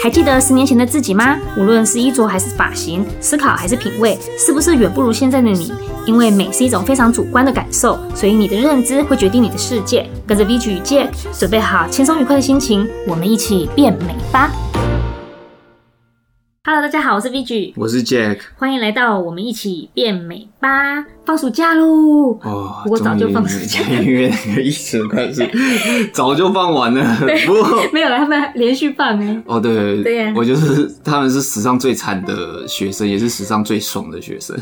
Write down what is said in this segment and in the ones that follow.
还记得十年前的自己吗？无论是衣着还是发型，思考还是品味，是不是远不如现在的你？因为美是一种非常主观的感受，所以你的认知会决定你的世界。跟着 VG 与 Jack，准备好轻松愉快的心情，我们一起变美吧。Hello，大家好，我是 VG，我是 Jack，欢迎来到我们一起变美吧。放暑假喽！哦，不过早就放暑假，因为那个疫情关系，早就放完了。不过没有了，他们连续放哎。哦，对对对呀，我就是他们是史上最惨的学生，也是史上最爽的学生。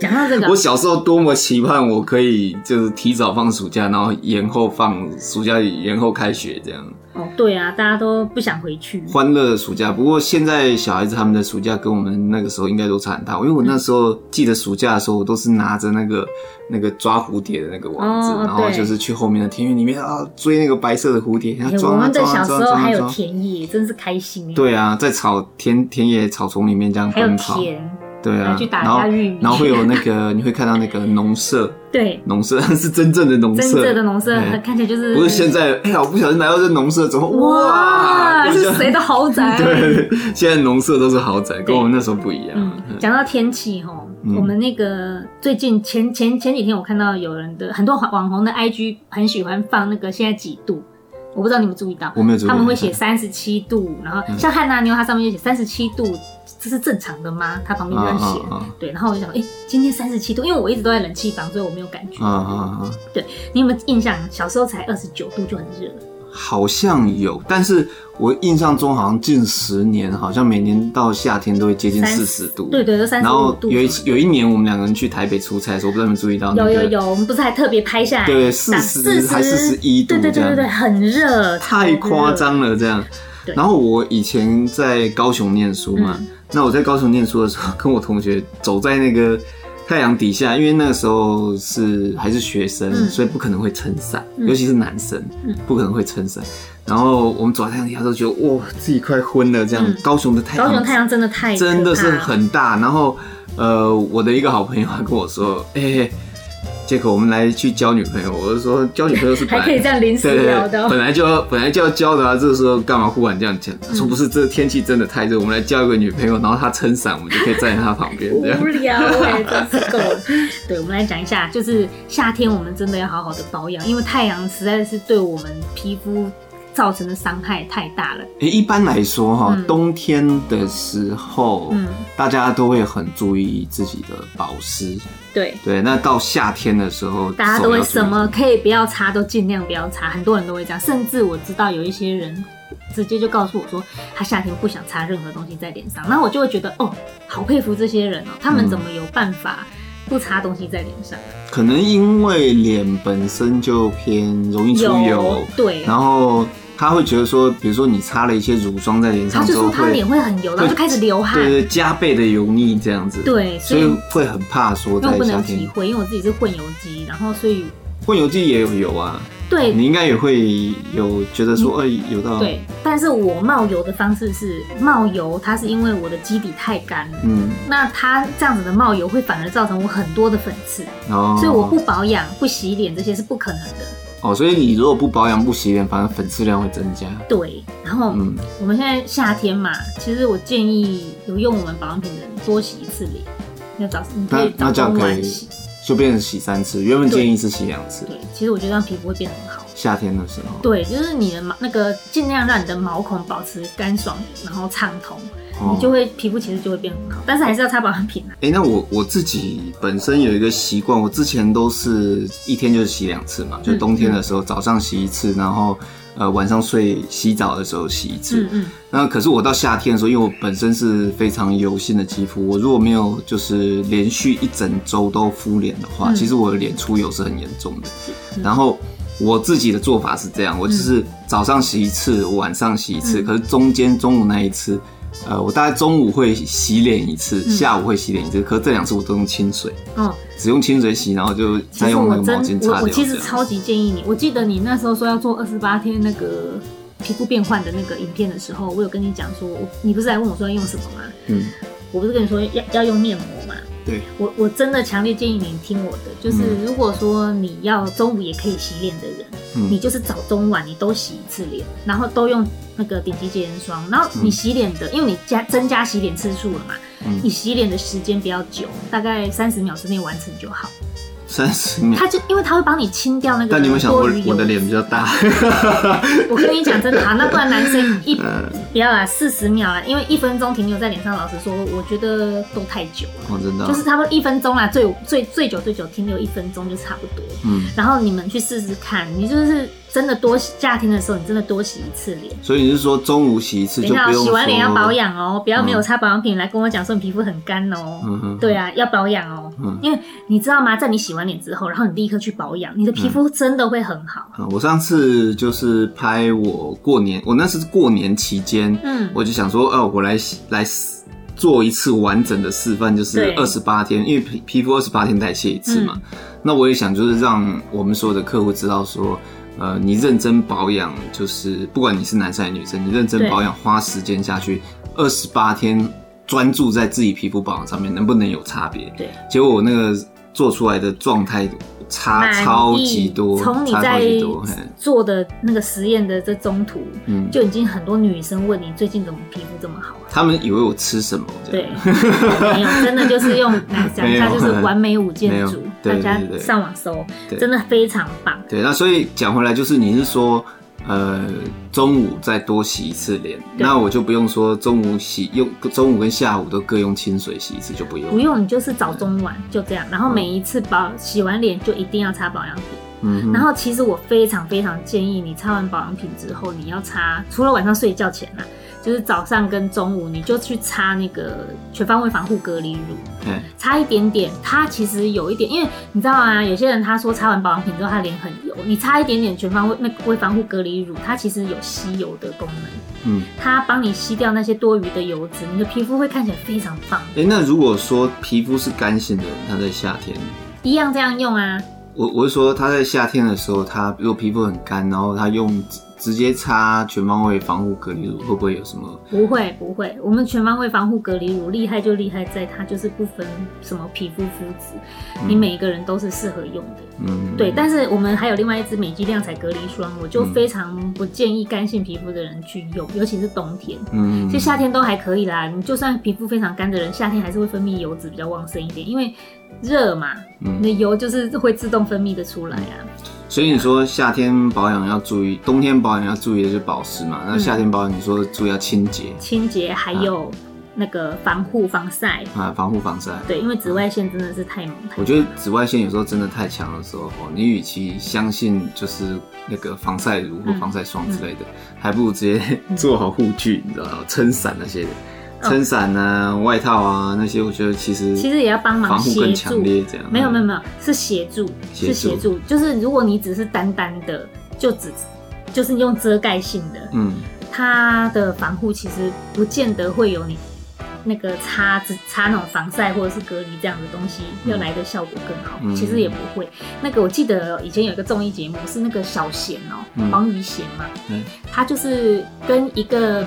讲到这个，我小时候多么期盼我可以就是提早放暑假，然后延后放暑假，延后开学这样。哦，对啊，大家都不想回去，欢乐的暑假。不过现在小孩子他们的暑假跟我们那个时候应该都差很大，因为我那时候记得暑假的时候，我都是拿着那个那个抓蝴蝶的那个网子，然后就是去后面的田园里面啊追那个白色的蝴蝶。我们的小时候还有田野，真是开心。对啊，在草田田野草丛里面这样奔跑。对啊，然后然后会有那个，你会看到那个农舍，对，农舍 是真正的农舍，真正的农舍，看起来就是不是现在。哎呀，我不小心来到这农舍，怎么哇，这是谁的豪宅？对，现在农舍都是豪宅，跟我们那时候不一样。讲到天气哈，我们那个最近前前前几天，我看到有人的很多网红的 IG 很喜欢放那个现在几度，我不知道你们注意到，我没有注意到，他们会写三十七度，然后像汉娜妞，她上面就写三十七度。这是正常的吗？他旁边就在写，对，然后我就想，哎，今天三十七度，因为我一直都在冷气房，所以我没有感觉。啊啊啊！对，你有没有印象？小时候才二十九度就很热。好像有，但是我印象中好像近十年，好像每年到夏天都会接近四十度。对对，都三十度。然后有一有一年我们两个人去台北出差的时候，我不知道你们注意到那个。有有有，我们不是还特别拍下来？对，四十还四十一度，对对对对对，很热，太夸张了这样。然后我以前在高雄念书嘛。那我在高雄念书的时候，跟我同学走在那个太阳底下，因为那个时候是还是学生，嗯、所以不可能会撑伞，嗯、尤其是男生，嗯、不可能会撑伞。然后我们走在太阳底下都觉得哇，自己快昏了。这样，嗯、高雄的太阳，高雄太阳真的太真的是很大。然后呃，我的一个好朋友还跟我说，哎、欸。杰克，我们来去交女朋友。我就说交女朋友是 还可以这样临时聊的，本来就要本来就要交的啊。这个时候干嘛忽然这样讲？他说不是，这天气真的太热，我们来交一个女朋友，然后她撑伞，我们就可以站在她旁边。无聊哎，真是够了。对，我们来讲一下，就是夏天我们真的要好好的保养，因为太阳实在是对我们皮肤造成的伤害太大了。哎，一般来说哈，冬天的时候，嗯，大家都会很注意自己的保湿。对对，那到夏天的时候，大家都会什么可以不要擦都尽量不要擦，很多人都会这样，甚至我知道有一些人直接就告诉我说，他夏天不想擦任何东西在脸上，那我就会觉得哦，好佩服这些人哦，他们怎么有办法不擦东西在脸上？可能因为脸本身就偏容易出油，对，然后。他会觉得说，比如说你擦了一些乳霜在脸上之后，他就说他脸会很油，然后就开始流汗，对对，加倍的油腻这样子。对，所以会很怕说在夏天。我不能体会，因为我自己是混油肌，然后所以混油肌也有油啊。对，你应该也会有觉得说，哎，有到。对，但是我冒油的方式是冒油，它是因为我的基底太干，嗯，那它这样子的冒油会反而造成我很多的粉刺，哦，所以我不保养、不洗脸这些是不可能的。哦，所以你如果不保养、不洗脸，反而粉刺量会增加。对，然后嗯，我们现在夏天嘛，其实我建议有用我们保养品的人多洗一次脸。要早你可以早中晚洗，就变成洗三次。原本建议是洗两次。对，其实我觉得让皮肤会变得很好。夏天的时候。对，就是你的毛那个尽量让你的毛孔保持干爽，然后畅通。你就会皮肤其实就会变很好，但是还是要擦保养品啊。哎、欸，那我我自己本身有一个习惯，我之前都是一天就是洗两次嘛，就冬天的时候早上洗一次，然后呃晚上睡洗澡的时候洗一次。嗯嗯。那可是我到夏天的时候，因为我本身是非常油性的肌肤，我如果没有就是连续一整周都敷脸的话，嗯、其实我的脸出油是很严重的。嗯、然后我自己的做法是这样，我就是早上洗一次，晚上洗一次，嗯、可是中间中午那一次。呃，我大概中午会洗脸一次，嗯、下午会洗脸一次，可是这两次我都用清水，嗯，只用清水洗，然后就再用那个毛巾擦掉。我我其实超级建议你，我记得你那时候说要做二十八天那个皮肤变换的那个影片的时候，我有跟你讲说，你不是来问我说要用什么吗？嗯，我不是跟你说要要用面膜吗？对，我我真的强烈建议你听我的，就是如果说你要中午也可以洗脸的人，嗯、你就是早中晚你都洗一次脸，然后都用。那个顶级洁颜霜，然后你洗脸的，因为你加增加洗脸次数了嘛，嗯、你洗脸的时间比较久，大概三十秒之内完成就好。三十秒，他就因为他会帮你清掉那个。但你们想我我的脸比较大？我跟你讲真的啊，那不然男生一 不要啦，四十秒啦，因为一分钟停留在脸上，老实说，我觉得都太久了。哦，真的、哦。就是差不多一分钟啦，最最最久最久停留一分钟就差不多。嗯。然后你们去试试看，你就是。真的多洗，夏天的时候你真的多洗一次脸。所以你是说中午洗一次就不用？洗完脸要保养哦、喔，不要没有擦保养品来跟我讲说你皮肤很干哦、喔。嗯哼。对啊，要保养哦、喔。嗯。因为你知道吗，在你洗完脸之后，然后你立刻去保养，你的皮肤真的会很好。嗯。我上次就是拍我过年，我那是过年期间，嗯，我就想说，哦，我来洗来做一次完整的示范，就是二十八天，因为皮皮肤二十八天代谢一次嘛。嗯。那我也想就是让我们所有的客户知道说。呃，你认真保养，就是不管你是男生还是女生，你认真保养，花时间下去，二十八天专注在自己皮肤保养上面，能不能有差别？对，结果我那个做出来的状态。差超级多，从你在做的那个实验的这中途，嗯，就已经很多女生问你最近怎么皮肤这么好？他们以为我吃什么？对，没有，真的就是用来 讲一下，就是完美五件组，大家上网搜，真的非常棒。对，那所以讲回来，就是你是说。呃，中午再多洗一次脸，那我就不用说中午洗用，中午跟下午都各用清水洗一次就不用。不用，你就是早中晚就这样，然后每一次保洗完脸就一定要擦保养品。嗯，然后其实我非常非常建议你擦完保养品之后，你要擦，除了晚上睡觉前啊。就是早上跟中午，你就去擦那个全方位防护隔离乳，嗯，擦一点点。它其实有一点，因为你知道啊，有些人他说擦完保养品之后他脸很油，你擦一点点全方位那微防护隔离乳，它其实有吸油的功能，嗯，它帮你吸掉那些多余的油脂，你的皮肤会看起来非常棒。哎、欸，那如果说皮肤是干性的人，他在夏天一样这样用啊。我我是说他在夏天的时候，他如果皮肤很干，然后他用。直接擦全方位防护隔离乳会不会有什么？不会不会，我们全方位防护隔离乳厉害就厉害在它就是不分什么皮肤肤质，嗯、你每一个人都是适合用的。嗯，对。但是我们还有另外一支美肌亮彩隔离霜，我就非常不建议干性皮肤的人去用，尤其是冬天。嗯，其实夏天都还可以啦，你就算皮肤非常干的人，夏天还是会分泌油脂比较旺盛一点，因为热嘛，嗯、你的油就是会自动分泌的出来啊。所以你说夏天保养要注意，冬天保养要注意的是保湿嘛。那夏天保养你说注意要清洁，清洁还有那个防护防晒啊，防护防晒。对，因为紫外线真的是太猛。我觉得紫外线有时候真的太强的时候，你与其相信就是那个防晒乳或防晒霜之类的，还不如直接做好护具，你知道吗？撑伞那些的。撑伞啊，外套啊，那些我觉得其实其实也要帮忙防护更强烈，这样没有没有没有是协助，是协助，就是如果你只是单单的就只就是用遮盖性的，嗯，它的防护其实不见得会有你那个擦只擦那种防晒或者是隔离这样的东西要来的效果更好，其实也不会。那个我记得以前有一个综艺节目是那个小贤哦，黄宇贤嘛，嗯，他就是跟一个。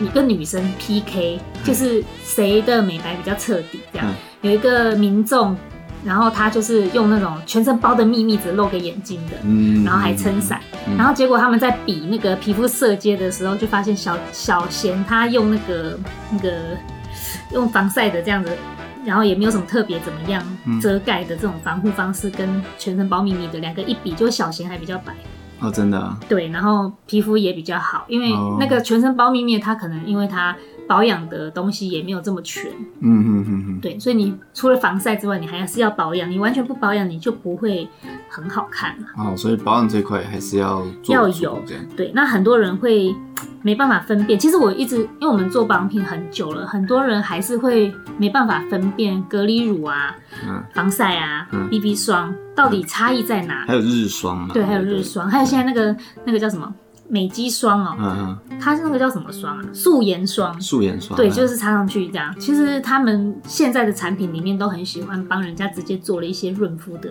你跟女生 PK，就是谁的美白比较彻底？这样、嗯、有一个民众，然后他就是用那种全身包的秘密，只露个眼睛的，嗯，然后还撑伞，嗯、然后结果他们在比那个皮肤色阶的时候，就发现小小贤他用那个那个用防晒的这样子，然后也没有什么特别怎么样遮盖的这种防护方式，跟全身包秘密的两个一比，就小贤还比较白。哦，真的啊？对，然后皮肤也比较好，因为那个全身包蜜面，它可能因为它保养的东西也没有这么全。嗯嗯嗯嗯。对，所以你除了防晒之外，你还是要保养。你完全不保养，你就不会很好看了。哦，所以保养这块还是要做要有。对，那很多人会。没办法分辨，其实我一直因为我们做保养品很久了，很多人还是会没办法分辨隔离乳啊、嗯、防晒啊、嗯、BB 霜到底差异在哪。还有日霜嘛？对，还有日霜，还有现在那个那个叫什么美肌霜哦，嗯嗯，它是那个叫什么霜啊？素颜霜。素颜霜。对，就是擦上去这样。其实他们现在的产品里面都很喜欢帮人家直接做了一些润肤的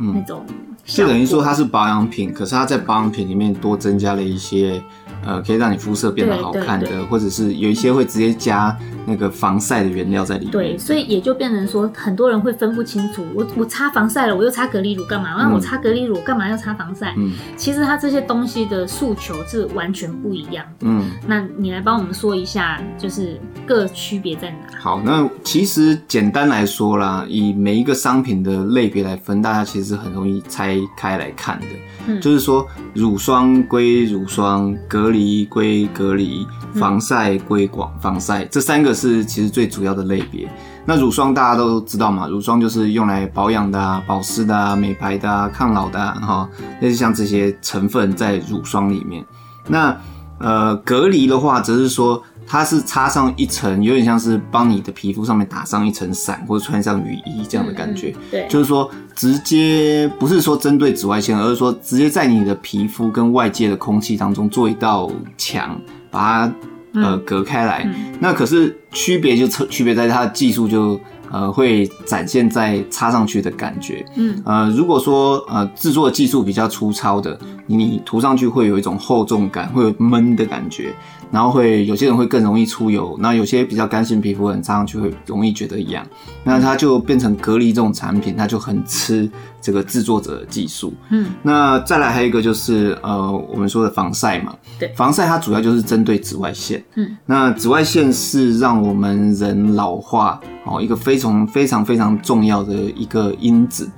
那种。就等于说它是保养品，可是它在保养品里面多增加了一些。呃，可以让你肤色变得好看的，或者是有一些会直接加那个防晒的原料在里面。对，所以也就变成说，很多人会分不清楚，我我擦防晒了，我又擦隔离乳干嘛？那、嗯、我擦隔离乳干嘛要擦防晒？嗯，其实它这些东西的诉求是完全不一样。嗯，那你来帮我们说一下，就是各区别在哪？好，那其实简单来说啦，以每一个商品的类别来分，大家其实很容易拆开来看的。嗯，就是说乳霜归乳霜，隔隔离归隔离，防晒归广防晒，这三个是其实最主要的类别。那乳霜大家都知道嘛，乳霜就是用来保养的啊、保湿的啊、美白的啊、抗老的哈，类似像这些成分在乳霜里面。那呃，隔离的话，则是说。它是擦上一层，有点像是帮你的皮肤上面打上一层伞，或者穿上雨衣这样的感觉。嗯、对，就是说直接不是说针对紫外线，而是说直接在你的皮肤跟外界的空气当中做一道墙，把它呃隔开来。那可是区别就区别在它的技术就呃会展现在擦上去的感觉。嗯呃，如果说呃制作技术比较粗糙的，你涂上去会有一种厚重感，会有闷的感觉。然后会有些人会更容易出油，那有些比较干性皮肤的人擦上去会容易觉得痒，那它就变成隔离这种产品，它就很吃这个制作者的技术。嗯，那再来还有一个就是呃我们说的防晒嘛，对，防晒它主要就是针对紫外线。嗯，那紫外线是让我们人老化哦一个非常非常非常重要的一个因子。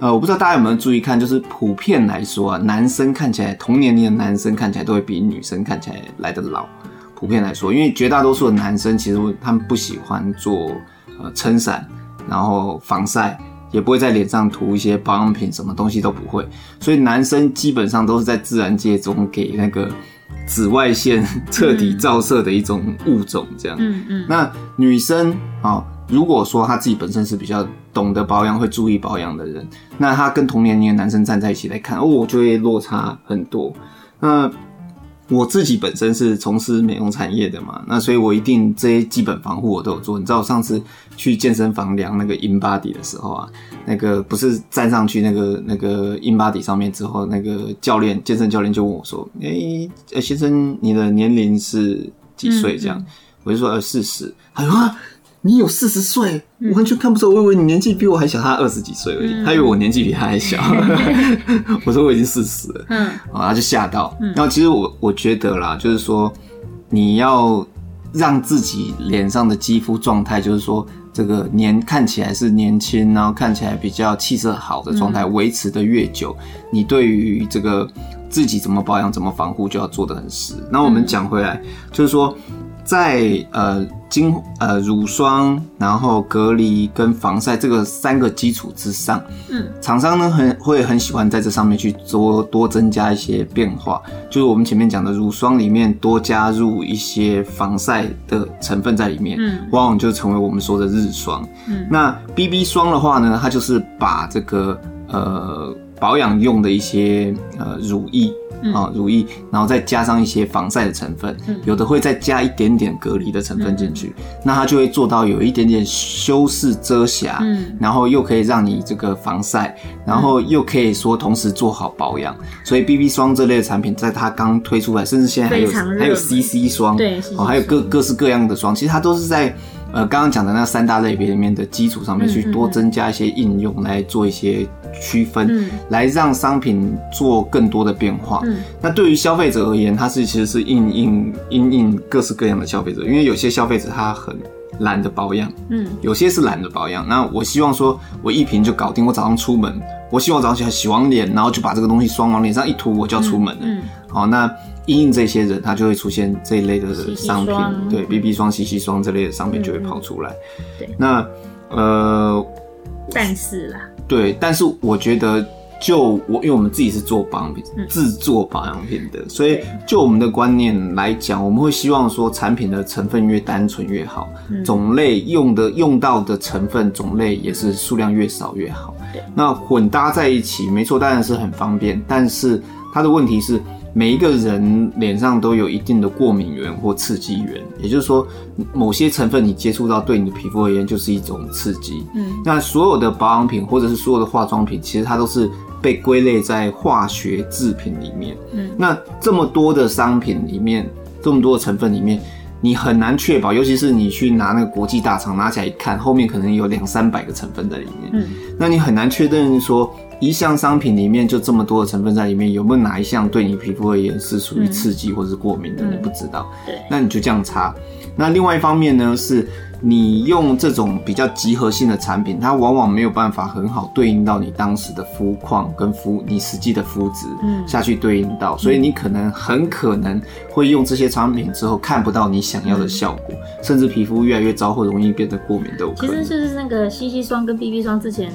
呃，我不知道大家有没有注意看，就是普遍来说啊，男生看起来同年龄的男生看起来都会比女生看起来来得老。普遍来说，因为绝大多数的男生其实他们不喜欢做呃撑伞，然后防晒，也不会在脸上涂一些保养品，什么东西都不会。所以男生基本上都是在自然界中给那个紫外线彻底照射的一种物种，这样。嗯嗯。那女生啊、哦，如果说她自己本身是比较懂得保养、会注意保养的人，那他跟同年龄的男生站在一起来看，哦，我就会落差很多。那。我自己本身是从事美容产业的嘛，那所以我一定这些基本防护我都有做。你知道我上次去健身房量那个 InBody 的时候啊，那个不是站上去那个那个 InBody 上面之后，那个教练健身教练就问我说：“哎、欸欸，先生，你的年龄是几岁？”这样，我就说：“呃，四十。”他说：“啊。”你有四十岁，我完全看不出来。我以为你年纪比我还小，他二十几岁而已。嗯、他以为我年纪比他还小。我说我已经四十了，嗯，啊，他就吓到。然后其实我我觉得啦，就是说你要让自己脸上的肌肤状态，就是说这个年看起来是年轻，然后看起来比较气色好的状态，维持的越久，你对于这个自己怎么保养、怎么防护，就要做的很实。那我们讲回来，就是说。在呃精呃乳霜，然后隔离跟防晒这个三个基础之上，嗯，厂商呢很会很喜欢在这上面去多多增加一些变化，就是我们前面讲的乳霜里面多加入一些防晒的成分在里面，嗯，往往就成为我们说的日霜。嗯，那 BB 霜的话呢，它就是把这个呃保养用的一些呃乳液。啊，乳液，然后再加上一些防晒的成分，嗯、有的会再加一点点隔离的成分进去，嗯、那它就会做到有一点点修饰遮瑕，嗯，然后又可以让你这个防晒，然后又可以说同时做好保养。所以 BB 霜这类的产品，在它刚推出来，甚至现在还有还有 CC 霜，对，哦，还有各各式各样的霜，其实它都是在。呃，刚刚讲的那三大类别里面的基础上面去多增加一些应用，来做一些区分，嗯、来让商品做更多的变化。嗯、那对于消费者而言，它是其实是应应应应各式各样的消费者，因为有些消费者他很懒得保养，嗯，有些是懒得保养。那我希望说，我一瓶就搞定，我早上出门，我希望早上起来洗完脸，然后就把这个东西霜往脸上一涂，我就要出门了。嗯，好、那。因应这些人，他就会出现这一类的商品，对，BB 霜、CC 霜这类的商品就会跑出来。嗯、对，那呃，但是啦，对，但是我觉得，就我，因为我们自己是做保养品、制、嗯、作保养品的，所以就我们的观念来讲，我们会希望说，产品的成分越单纯越好，嗯、种类用的用到的成分种类也是数量越少越好。对，那混搭在一起，没错，当然是很方便，但是它的问题是。每一个人脸上都有一定的过敏源或刺激源，也就是说，某些成分你接触到，对你的皮肤而言就是一种刺激。嗯，那所有的保养品或者是所有的化妆品，其实它都是被归类在化学制品里面。嗯，那这么多的商品里面，这么多的成分里面，你很难确保，尤其是你去拿那个国际大厂拿起来一看，后面可能有两三百个成分在里面。嗯，那你很难确认说。一项商品里面就这么多的成分在里面，有没有哪一项对你皮肤而言是属于刺激或是过敏的？嗯、你不知道。对，那你就这样擦。那另外一方面呢，是你用这种比较集合性的产品，它往往没有办法很好对应到你当时的肤况跟肤你实际的肤质下去对应到，嗯、所以你可能很可能会用这些产品之后看不到你想要的效果，嗯、甚至皮肤越来越糟或容易变得过敏都有可能。其实就是那个 CC 霜跟 BB 霜之前。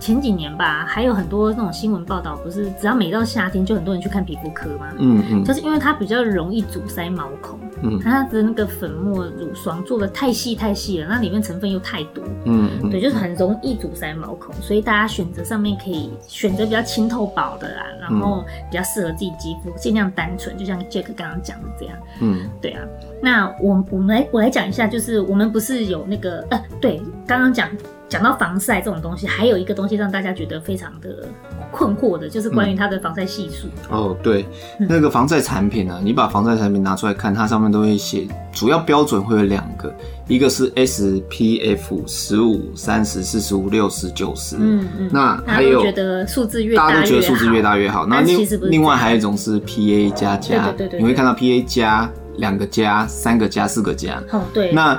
前几年吧，还有很多那种新闻报道，不是只要每到夏天就很多人去看皮肤科吗？嗯嗯，就是因为它比较容易阻塞毛孔，嗯，它的那个粉末乳霜做的太细太细了，那里面成分又太多，嗯，对，就是很容易堵塞毛孔，所以大家选择上面可以选择比较清透薄的啦，然后比较适合自己肌肤，尽量单纯，就像 Jack 刚刚讲的这样，嗯，对啊，那我我们来我来讲一下，就是我们不是有那个呃，对，刚刚讲。讲到防晒这种东西，还有一个东西让大家觉得非常的困惑的，就是关于它的防晒系数。哦，对，那个防晒产品呢、啊，你把防晒产品拿出来看，它上面都会写，主要标准会有两个，一个是 SPF 十五、三十、四十五、六十、九十。嗯嗯。那还有觉得数字越大，大家都觉得数字越大越好。那另另外还有一种是 PA 加加，对对对，你会看到 PA 加两个加、三个加、四个加。哦，对。那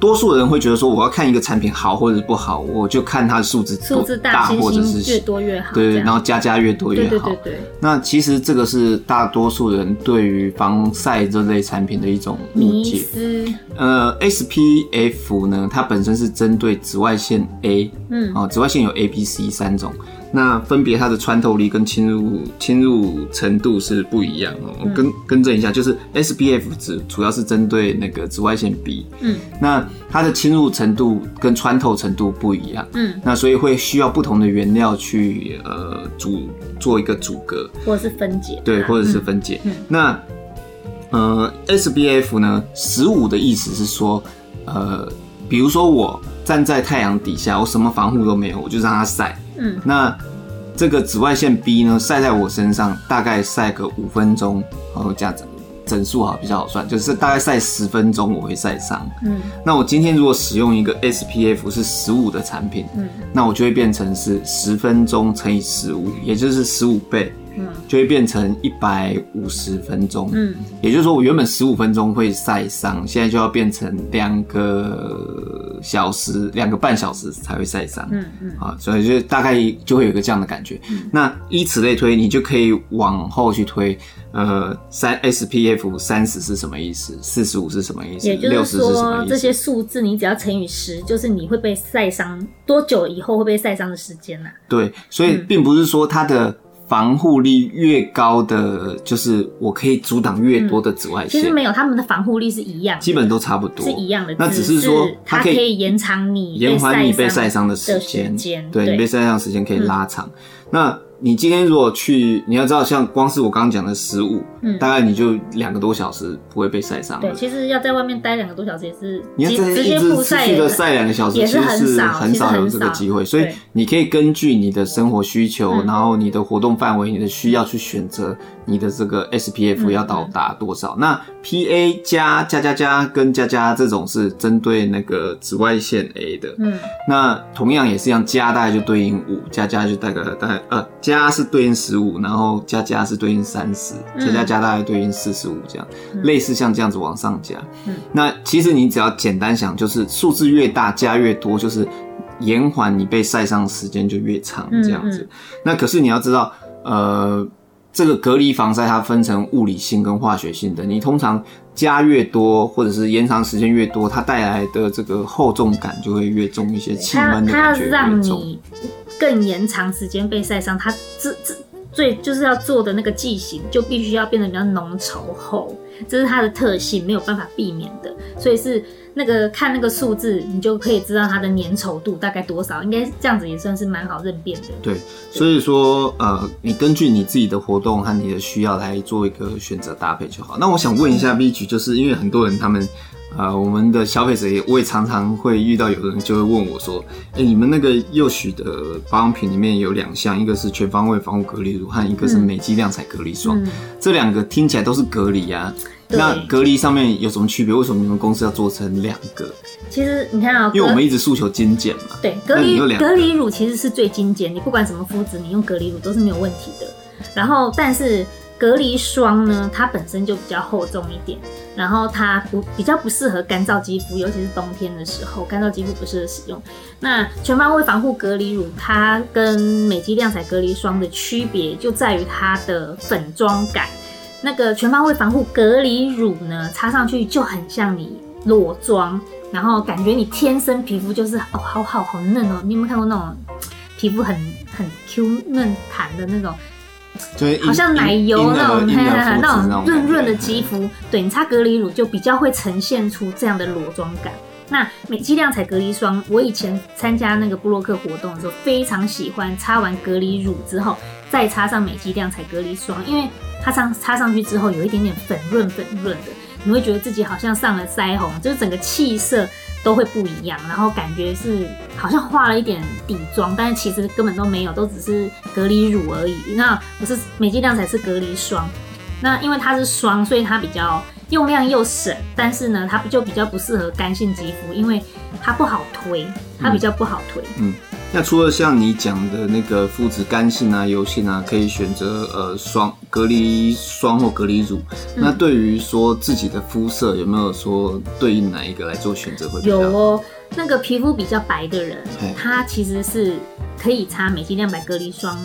多数人会觉得说，我要看一个产品好或者是不好，我就看它的数字数字大或者是越多越好，对，然后加加越多越好。对对对对。那其实这个是大多数人对于防晒这类产品的一种误解。呃，SPF 呢，它本身是针对紫外线 A，嗯，啊，紫外线有 A、B、C 三种。那分别它的穿透力跟侵入侵入程度是不一样哦。我更更正一下，就是 SPF 值主要是针对那个紫外线 B，嗯，那它的侵入程度跟穿透程度不一样，嗯，那所以会需要不同的原料去呃组做一个阻隔，或者是分解，对，或者是分解。嗯，那呃 SPF 呢，十五的意思是说，呃，比如说我站在太阳底下，我什么防护都没有，我就让它晒。嗯，那这个紫外线 B 呢，晒在我身上大概晒个五分钟，然后加整整数好比较好算，就是大概晒十分钟我会晒伤。嗯，那我今天如果使用一个 SPF 是十五的产品，嗯，那我就会变成是十分钟乘以十五，也就是十五倍。嗯，就会变成一百五十分钟。嗯，也就是说，我原本十五分钟会晒伤，现在就要变成两个小时、两个半小时才会晒伤。嗯嗯，啊，所以就大概就会有一个这样的感觉。嗯，那以此类推，你就可以往后去推。呃，三 SPF 三十是什么意思？四十五是什么意思？也就是说，这些数字你只要乘以十，就是你会被晒伤多久以后会被晒伤的时间呢？对，所以并不是说它的。防护力越高的，就是我可以阻挡越多的紫外线。其实没有，他们的防护力是一样，基本都差不多，是一样的。那只是说，它可以延长你延缓你被晒伤的时间，对，你被晒伤的时间可以拉长。那你今天如果去，你要知道，像光是我刚刚讲的食物，嗯，大概你就两个多小时不会被晒伤。对，其实要在外面待两个多小时也是，你要直接持续的晒两个小时，其实是很少有这个机会。所以你可以根据你的生活需求，然后你的活动范围、你的需要去选择你的这个 SPF 要到达多少。那 PA 加加加加跟加加这种是针对那个紫外线 A 的，嗯，那同样也是一样，加大概就对应五，加加就大概大概呃。加是对应十五，然后加加是对应三十，加加加大概对应四十五，这样、嗯、类似像这样子往上加。嗯，那其实你只要简单想，就是数字越大加越多，就是延缓你被晒伤的时间就越长这样子。嗯嗯、那可是你要知道，呃，这个隔离防晒它分成物理性跟化学性的，你通常加越多或者是延长时间越多，它带来的这个厚重感就会越重一些，气闷的感觉越重。更延长时间被晒伤，它这这最就是要做的那个剂型就必须要变得比较浓稠厚，这是它的特性，没有办法避免的。所以是那个看那个数字，你就可以知道它的粘稠度大概多少，应该这样子也算是蛮好认辨的。对，所以说呃，你根据你自己的活动和你的需要来做一个选择搭配就好。那我想问一下 V 局，就是因为很多人他们。呃，我们的消费者也，我也常常会遇到有的人就会问我说：“哎、欸，你们那个佑许的保养品里面有两项，一个是全方位防护隔离乳，和一个是美肌亮彩隔离霜。嗯、这两个听起来都是隔离啊，对那隔离上面有什么区别？为什么你们公司要做成两个？其实你看啊、喔，因为我们一直诉求精简嘛。对，隔离隔离乳其实是最精简，你不管什么肤质，你用隔离乳都是没有问题的。然后，但是。隔离霜呢，它本身就比较厚重一点，然后它不比较不适合干燥肌肤，尤其是冬天的时候，干燥肌肤不适合使用。那全方位防护隔离乳，它跟美肌亮彩隔离霜的区别就在于它的粉妆感。那个全方位防护隔离乳呢，擦上去就很像你裸妆，然后感觉你天生皮肤就是哦，好好好嫩哦。你有没有看过那种皮肤很很 Q 嫩弹的那种？好像奶油那种，那种润润的肌肤，对，你擦隔离乳就比较会呈现出这样的裸妆感。那美肌亮彩隔离霜，我以前参加那个布洛克活动的时候，非常喜欢擦完隔离乳之后再擦上美肌亮彩隔离霜，因为它上擦上去之后有一点点粉润粉润的，你会觉得自己好像上了腮红，就是整个气色。都会不一样，然后感觉是好像化了一点底妆，但是其实根本都没有，都只是隔离乳而已。那不是美肌亮彩是隔离霜，那因为它是霜，所以它比较用量又省，但是呢，它就比较不适合干性肌肤，因为它不好推，它比较不好推。嗯那除了像你讲的那个肤质干性啊、油性啊，可以选择呃霜隔离霜或隔离乳。嗯、那对于说自己的肤色，有没有说对应哪一个来做选择会比较好？有哦，那个皮肤比较白的人，他其实是可以擦美肌亮白隔离霜。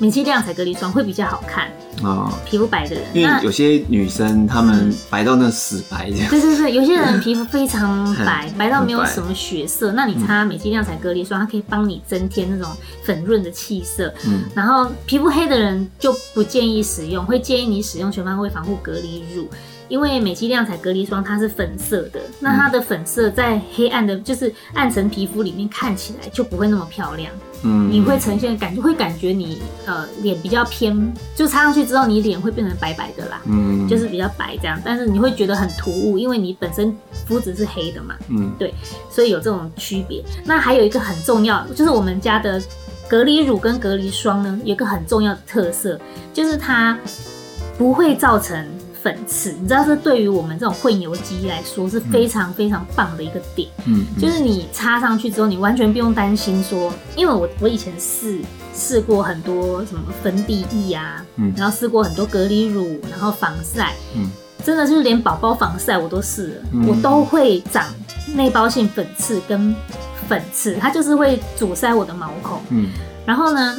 美肌亮彩隔离霜会比较好看哦，皮肤白的人，因为有些女生她们白到那死白这样。对对对，有些人皮肤非常白，白到没有什么血色，那你擦美肌亮彩隔离霜，它可以帮你增添那种粉润的气色。嗯，然后皮肤黑的人就不建议使用，会建议你使用全方位防护隔离乳。因为美肌亮彩隔离霜它是粉色的，那它的粉色在黑暗的，就是暗沉皮肤里面看起来就不会那么漂亮。嗯，你会呈现感觉会感觉你呃脸比较偏，就擦上去之后你脸会变成白白的啦，嗯，就是比较白这样，但是你会觉得很突兀，因为你本身肤质是黑的嘛，嗯，对，所以有这种区别。那还有一个很重要，就是我们家的隔离乳跟隔离霜呢，有一个很重要的特色，就是它不会造成。粉刺，你知道这对于我们这种混油肌来说是非常非常棒的一个点。嗯，嗯，就是你擦上去之后，你完全不用担心说，因为我我以前试试过很多什么粉底液啊，嗯，然后试过很多隔离乳，然后防晒，嗯，真的就是连宝宝防晒我都试了，嗯，我都会长内包性粉刺跟粉刺，它就是会阻塞我的毛孔，嗯，然后呢，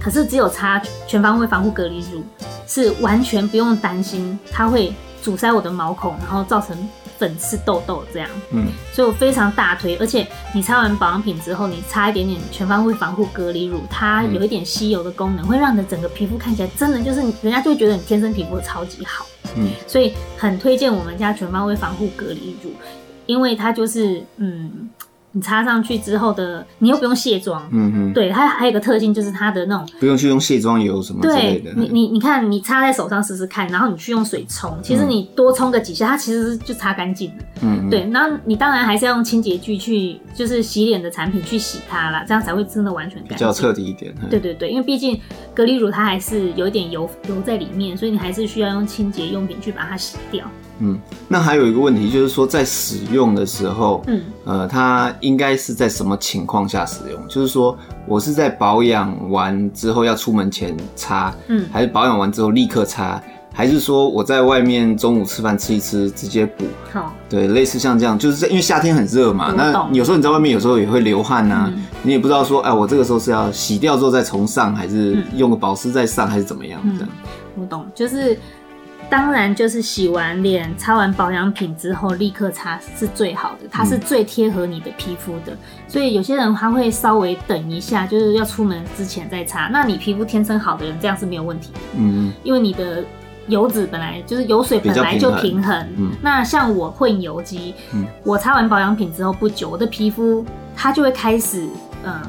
可是只有擦全方位防护隔离乳。是完全不用担心它会阻塞我的毛孔，然后造成粉刺痘痘这样。嗯，所以我非常大推。而且你擦完保养品之后，你擦一点点全方位防护隔离乳，它有一点吸油的功能，会让你的整个皮肤看起来真的就是人家就会觉得你天生皮肤超级好。嗯，所以很推荐我们家全方位防护隔离乳，因为它就是嗯。你擦上去之后的，你又不用卸妆，嗯哼，对，它还有一个特性就是它的那种不用去用卸妆油什么之类的。你你你看，你擦在手上试试看，然后你去用水冲，其实你多冲个几下，它其实就擦干净了。嗯哼，对，然后你当然还是要用清洁剂去，就是洗脸的产品去洗它啦，这样才会真的完全干净，比较彻底一点。对对对，因为毕竟隔离乳它还是有一点油油在里面，所以你还是需要用清洁用品去把它洗掉。嗯，那还有一个问题就是说，在使用的时候，嗯，呃，它应该是在什么情况下使用？就是说我是在保养完之后要出门前擦，嗯，还是保养完之后立刻擦，还是说我在外面中午吃饭吃一吃直接补？好，对，类似像这样，就是在因为夏天很热嘛，那有时候你在外面有时候也会流汗啊，嗯、你也不知道说，哎，我这个时候是要洗掉之后再重上，还是用个保湿再上，还是怎么样？这样、嗯，我懂，就是。当然，就是洗完脸、擦完保养品之后立刻擦是最好的，它是最贴合你的皮肤的。嗯、所以有些人他会稍微等一下，就是要出门之前再擦。那你皮肤天生好的人，这样是没有问题的。嗯，因为你的油脂本来就是油水本来就平衡，平衡嗯、那像我混油肌，嗯、我擦完保养品之后不久，我的皮肤它就会开始嗯。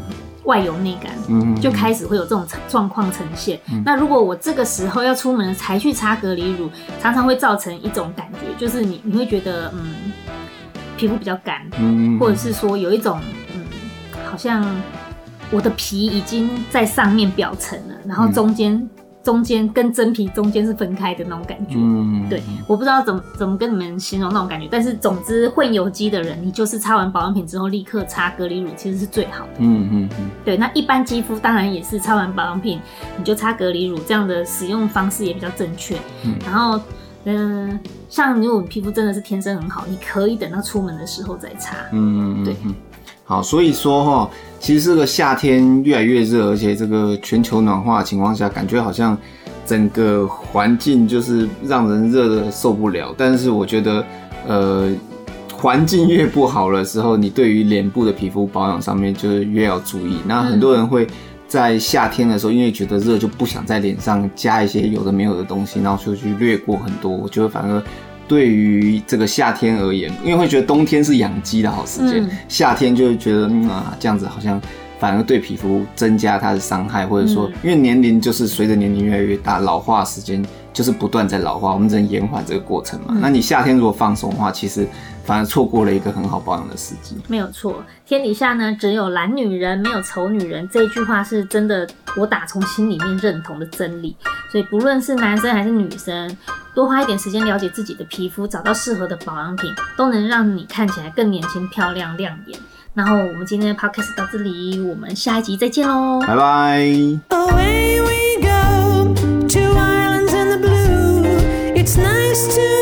外油内干，嗯，就开始会有这种状况呈现。嗯、那如果我这个时候要出门才去擦隔离乳，常常会造成一种感觉，就是你你会觉得嗯，皮肤比较干，嗯，或者是说有一种嗯，好像我的皮已经在上面表层了，然后中间。嗯中间跟真皮中间是分开的那种感觉，嗯，对，我不知道怎么怎么跟你们形容那种感觉，但是总之混油肌的人，你就是擦完保养品之后立刻擦隔离乳，其实是最好的，嗯嗯嗯，对，那一般肌肤当然也是擦完保养品你就擦隔离乳，这样的使用方式也比较正确，嗯，然后嗯、呃，像如果你皮肤真的是天生很好，你可以等到出门的时候再擦，嗯嗯，对。好，所以说哈，其实这个夏天越来越热，而且这个全球暖化的情况下，感觉好像整个环境就是让人热的受不了。但是我觉得，呃，环境越不好的时候，你对于脸部的皮肤保养上面就是越要注意。那很多人会在夏天的时候，因为觉得热就不想在脸上加一些有的没有的东西，然后就去略过很多。我觉得反而。对于这个夏天而言，因为会觉得冬天是养鸡的好时间，嗯、夏天就会觉得嗯啊这样子好像反而对皮肤增加它的伤害，或者说因为年龄就是随着年龄越来越大，老化时间就是不断在老化，我们只能延缓这个过程嘛。嗯、那你夏天如果放松的话，其实。反而错过了一个很好保养的时机。没有错，天底下呢只有懒女人，没有丑女人，这句话是真的，我打从心里面认同的真理。所以不论是男生还是女生，多花一点时间了解自己的皮肤，找到适合的保养品，都能让你看起来更年轻、漂亮、亮眼。然后我们今天的 podcast 到这里，我们下一集再见喽，拜拜。Away we go, to islands in the blue. It's nice to